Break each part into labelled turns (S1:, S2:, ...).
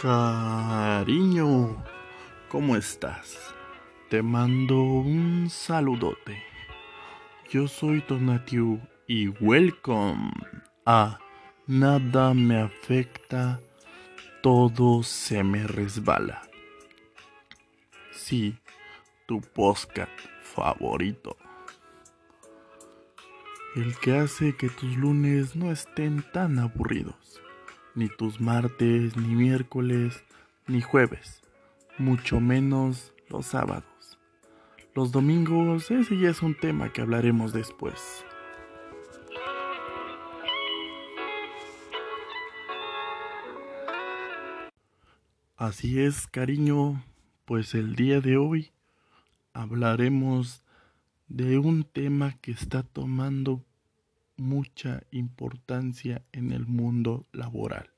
S1: Cariño, ¿cómo estás? Te mando un saludote. Yo soy Donatiu y welcome a Nada me afecta, todo se me resbala. Sí, tu podcast favorito. El que hace que tus lunes no estén tan aburridos ni tus martes, ni miércoles, ni jueves, mucho menos los sábados. Los domingos, ese ya es un tema que hablaremos después. Así es, cariño, pues el día de hoy hablaremos de un tema que está tomando mucha importancia en el mundo laboral,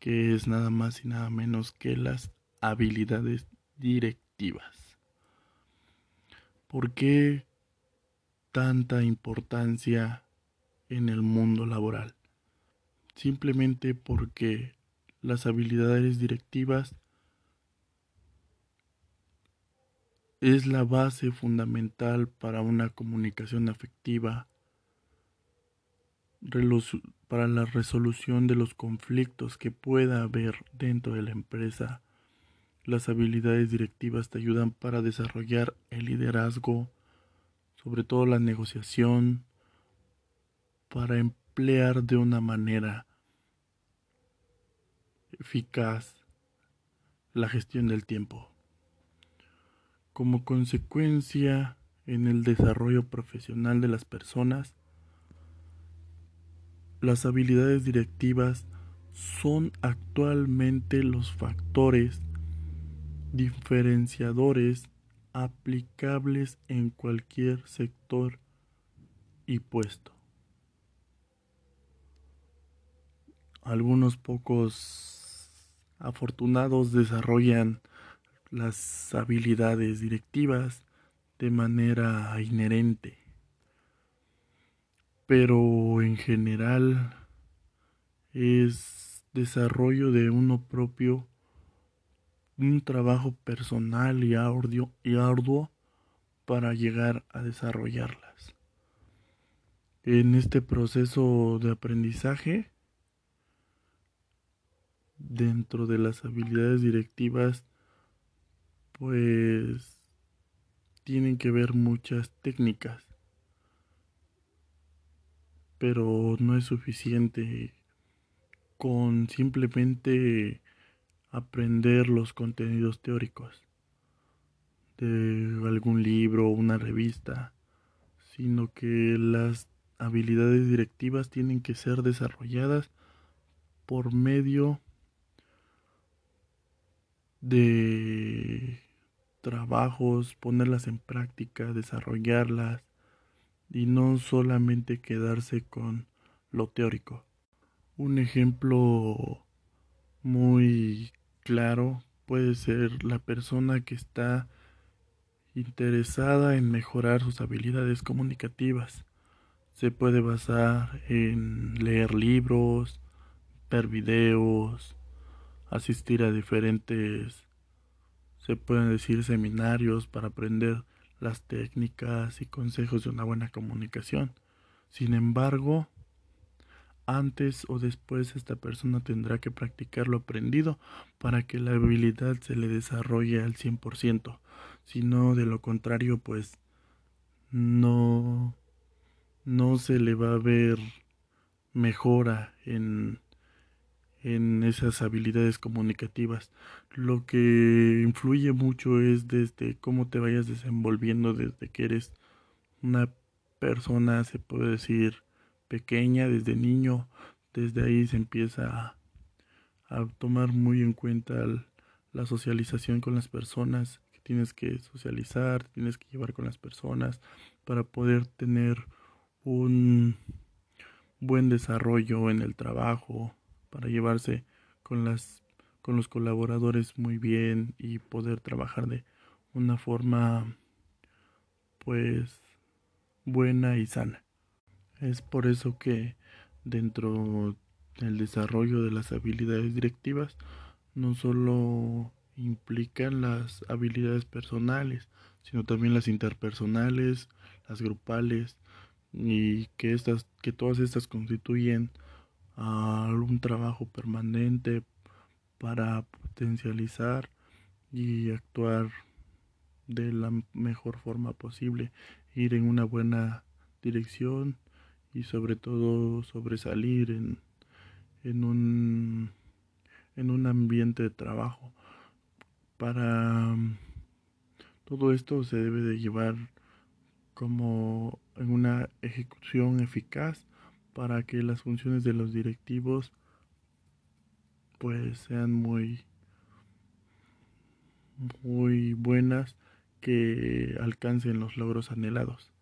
S1: que es nada más y nada menos que las habilidades directivas. ¿Por qué tanta importancia en el mundo laboral? Simplemente porque las habilidades directivas es la base fundamental para una comunicación afectiva para la resolución de los conflictos que pueda haber dentro de la empresa. Las habilidades directivas te ayudan para desarrollar el liderazgo, sobre todo la negociación, para emplear de una manera eficaz la gestión del tiempo. Como consecuencia en el desarrollo profesional de las personas, las habilidades directivas son actualmente los factores diferenciadores aplicables en cualquier sector y puesto. Algunos pocos afortunados desarrollan las habilidades directivas de manera inherente pero en general es desarrollo de uno propio, un trabajo personal y arduo, y para llegar a desarrollarlas. En este proceso de aprendizaje, dentro de las habilidades directivas, pues tienen que ver muchas técnicas pero no es suficiente. Con simplemente aprender los contenidos teóricos de algún libro o una revista, sino que las habilidades directivas tienen que ser desarrolladas por medio de trabajos, ponerlas en práctica, desarrollarlas, y no solamente quedarse con lo teórico. Un ejemplo muy claro puede ser la persona que está interesada en mejorar sus habilidades comunicativas. Se puede basar en leer libros, ver videos, asistir a diferentes, se pueden decir, seminarios para aprender las técnicas y consejos de una buena comunicación. Sin embargo, antes o después esta persona tendrá que practicar lo aprendido para que la habilidad se le desarrolle al 100%. Si no, de lo contrario, pues no, no se le va a ver mejora en en esas habilidades comunicativas. Lo que influye mucho es desde cómo te vayas desenvolviendo desde que eres una persona, se puede decir, pequeña, desde niño, desde ahí se empieza a, tomar muy en cuenta la socialización con las personas, que tienes que socializar, tienes que llevar con las personas para poder tener un buen desarrollo en el trabajo, para llevarse con las con los colaboradores muy bien y poder trabajar de una forma pues buena y sana. Es por eso que dentro el desarrollo de las habilidades directivas no solo implican las habilidades personales, sino también las interpersonales, las grupales y que estas que todas estas constituyen un trabajo permanente para potencializar y actuar de la mejor forma posible, ir en una buena dirección y sobre todo sobresalir en, en un en un ambiente de trabajo. Para todo esto se debe de llevar como en una ejecución eficaz para que las funciones de los directivos pues sean muy muy buenas que alcancen los logros anhelados.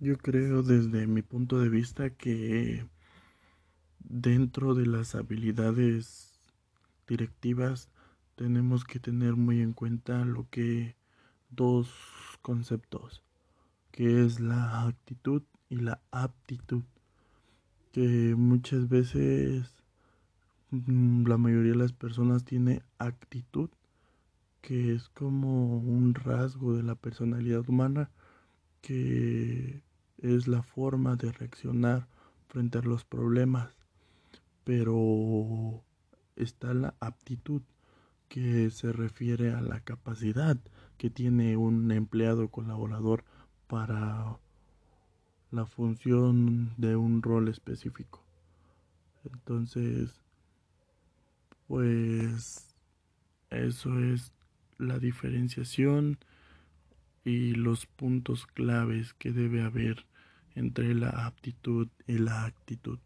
S1: Yo creo desde mi punto de vista que dentro de las habilidades directivas tenemos que tener muy en cuenta lo que dos conceptos, que es la actitud y la aptitud, que muchas veces mm, la mayoría de las personas tiene actitud, que es como un rasgo de la personalidad humana, que es la forma de reaccionar frente a los problemas, pero está la aptitud, que se refiere a la capacidad que tiene un empleado colaborador para la función de un rol específico. Entonces, pues eso es la diferenciación y los puntos claves que debe haber entre la aptitud y la actitud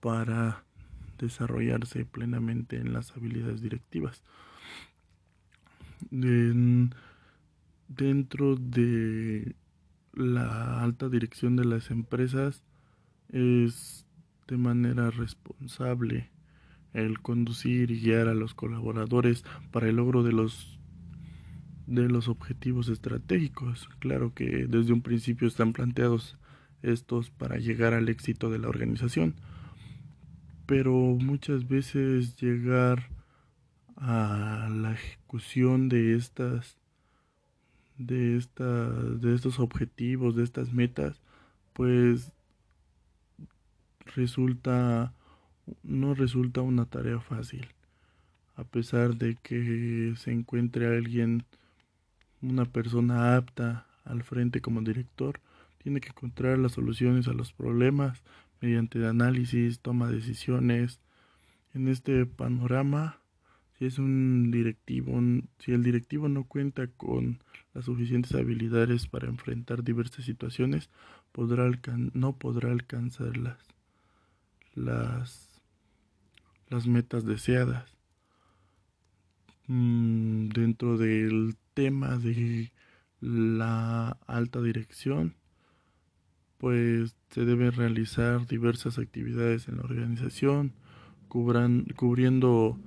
S1: para desarrollarse plenamente en las habilidades directivas. dentro de la alta dirección de las empresas es de manera responsable el conducir y guiar a los colaboradores para el logro de los de los objetivos estratégicos. Claro que desde un principio están planteados estos para llegar al éxito de la organización, pero muchas veces llegar a la ejecución de estas de estas de estos objetivos, de estas metas, pues resulta no resulta una tarea fácil. A pesar de que se encuentre alguien una persona apta al frente como director, tiene que encontrar las soluciones a los problemas mediante análisis, toma de decisiones. En este panorama, es un directivo, si el directivo no cuenta con las suficientes habilidades para enfrentar diversas situaciones, podrá no podrá alcanzar las, las, las metas deseadas. Mm, dentro del tema de la alta dirección, pues se deben realizar diversas actividades en la organización, cubriendo,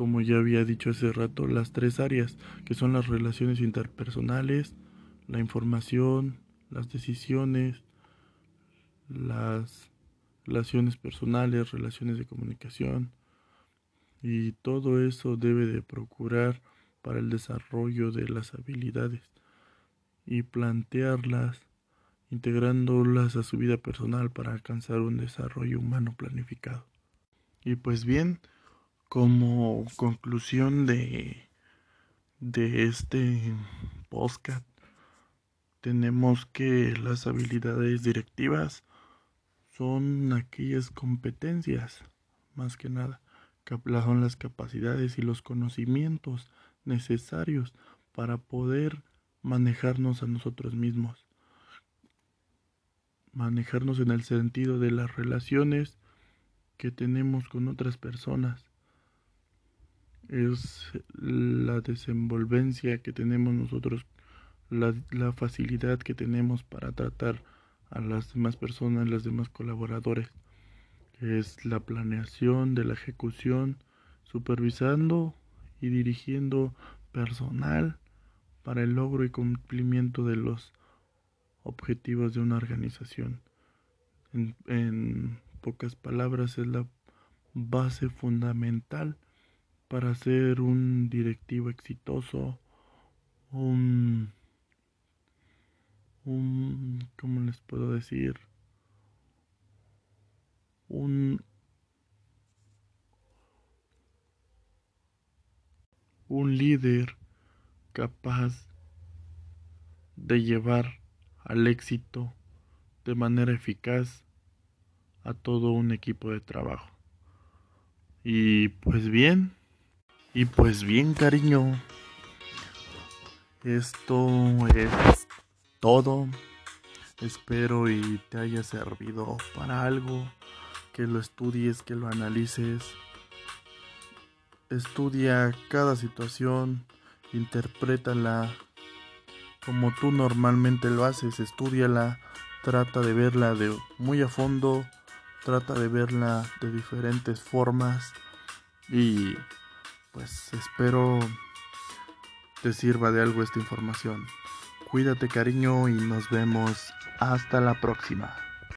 S1: como ya había dicho hace rato, las tres áreas, que son las relaciones interpersonales, la información, las decisiones, las relaciones personales, relaciones de comunicación, y todo eso debe de procurar para el desarrollo de las habilidades y plantearlas integrándolas a su vida personal para alcanzar un desarrollo humano planificado. Y pues bien, como conclusión de, de este podcast, tenemos que las habilidades directivas son aquellas competencias, más que nada, son las capacidades y los conocimientos necesarios para poder manejarnos a nosotros mismos. Manejarnos en el sentido de las relaciones que tenemos con otras personas. Es la desenvolvencia que tenemos nosotros, la, la facilidad que tenemos para tratar a las demás personas, los demás colaboradores. Es la planeación de la ejecución, supervisando y dirigiendo personal para el logro y cumplimiento de los objetivos de una organización. En, pocas palabras es la base fundamental para ser un directivo exitoso, un, un ¿cómo les puedo decir? Un, un líder capaz de llevar al éxito de manera eficaz a todo un equipo de trabajo. Y pues bien, y pues bien cariño, esto es todo. Espero y te haya servido para algo, que lo estudies, que lo analices. Estudia cada situación, interprétala como tú normalmente lo haces, estudiala, trata de verla de muy a fondo, trata de verla de diferentes formas y pues espero te sirva de algo esta información. Cuídate cariño y nos vemos hasta la próxima.